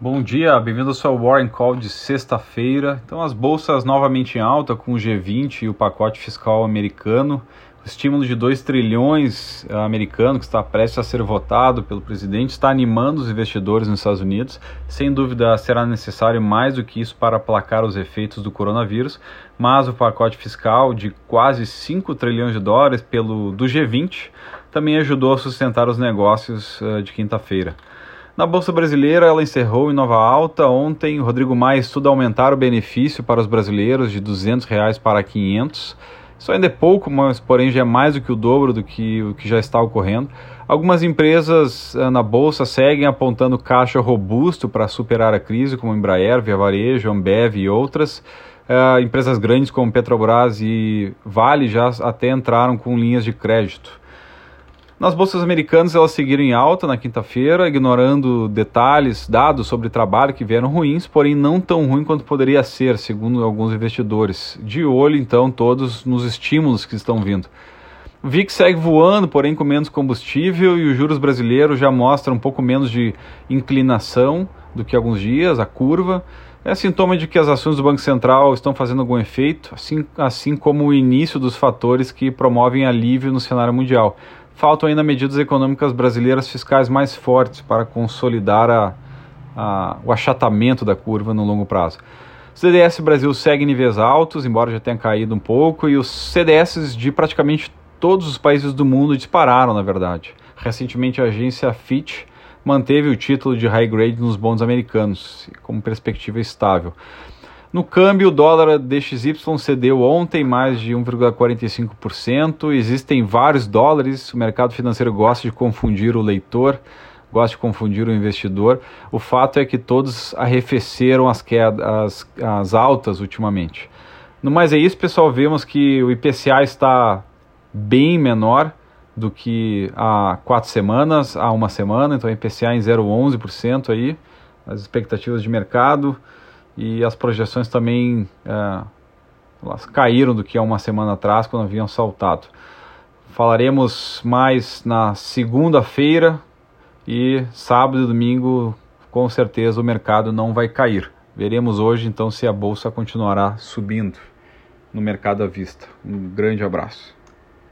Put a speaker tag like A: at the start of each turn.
A: Bom dia, bem-vindo ao seu Warren Call de sexta-feira. Então, as bolsas novamente em alta com o G20 e o pacote fiscal americano. O estímulo de 2 trilhões eh, americano, que está prestes a ser votado pelo presidente, está animando os investidores nos Estados Unidos. Sem dúvida, será necessário mais do que isso para aplacar os efeitos do coronavírus, mas o pacote fiscal de quase 5 trilhões de dólares pelo, do G20 também ajudou a sustentar os negócios uh, de quinta-feira. Na Bolsa Brasileira, ela encerrou em nova alta. Ontem, Rodrigo Maia estuda aumentar o benefício para os brasileiros de 200 reais para 500 isso ainda é pouco, mas porém já é mais do que o dobro do que o que já está ocorrendo. Algumas empresas eh, na bolsa seguem apontando caixa robusto para superar a crise, como Embraer, Via Varejo, Ambev e outras. Uh, empresas grandes como Petrobras e Vale já até entraram com linhas de crédito. Nas bolsas americanas, elas seguiram em alta na quinta-feira, ignorando detalhes, dados sobre trabalho que vieram ruins, porém não tão ruim quanto poderia ser, segundo alguns investidores. De olho, então, todos nos estímulos que estão vindo. O VIX segue voando, porém com menos combustível, e os juros brasileiros já mostram um pouco menos de inclinação do que alguns dias, a curva. É sintoma de que as ações do Banco Central estão fazendo algum efeito, assim, assim como o início dos fatores que promovem alívio no cenário mundial faltam ainda medidas econômicas brasileiras fiscais mais fortes para consolidar a, a, o achatamento da curva no longo prazo. O CDS Brasil segue níveis altos, embora já tenha caído um pouco, e os CDS de praticamente todos os países do mundo dispararam, na verdade. Recentemente, a agência Fitch manteve o título de high grade nos bons americanos, como perspectiva estável. No câmbio, o dólar DXY cedeu ontem mais de 1,45%. Existem vários dólares, o mercado financeiro gosta de confundir o leitor, gosta de confundir o investidor. O fato é que todos arrefeceram as, quedas, as, as altas ultimamente. No mais é isso, pessoal. Vemos que o IPCA está bem menor do que há quatro semanas, há uma semana, então IPCA em 0,11% aí, as expectativas de mercado e as projeções também é, elas caíram do que há uma semana atrás, quando haviam saltado. Falaremos mais na segunda-feira e sábado e domingo, com certeza, o mercado não vai cair. Veremos hoje então se a bolsa continuará subindo no mercado à vista. Um grande abraço.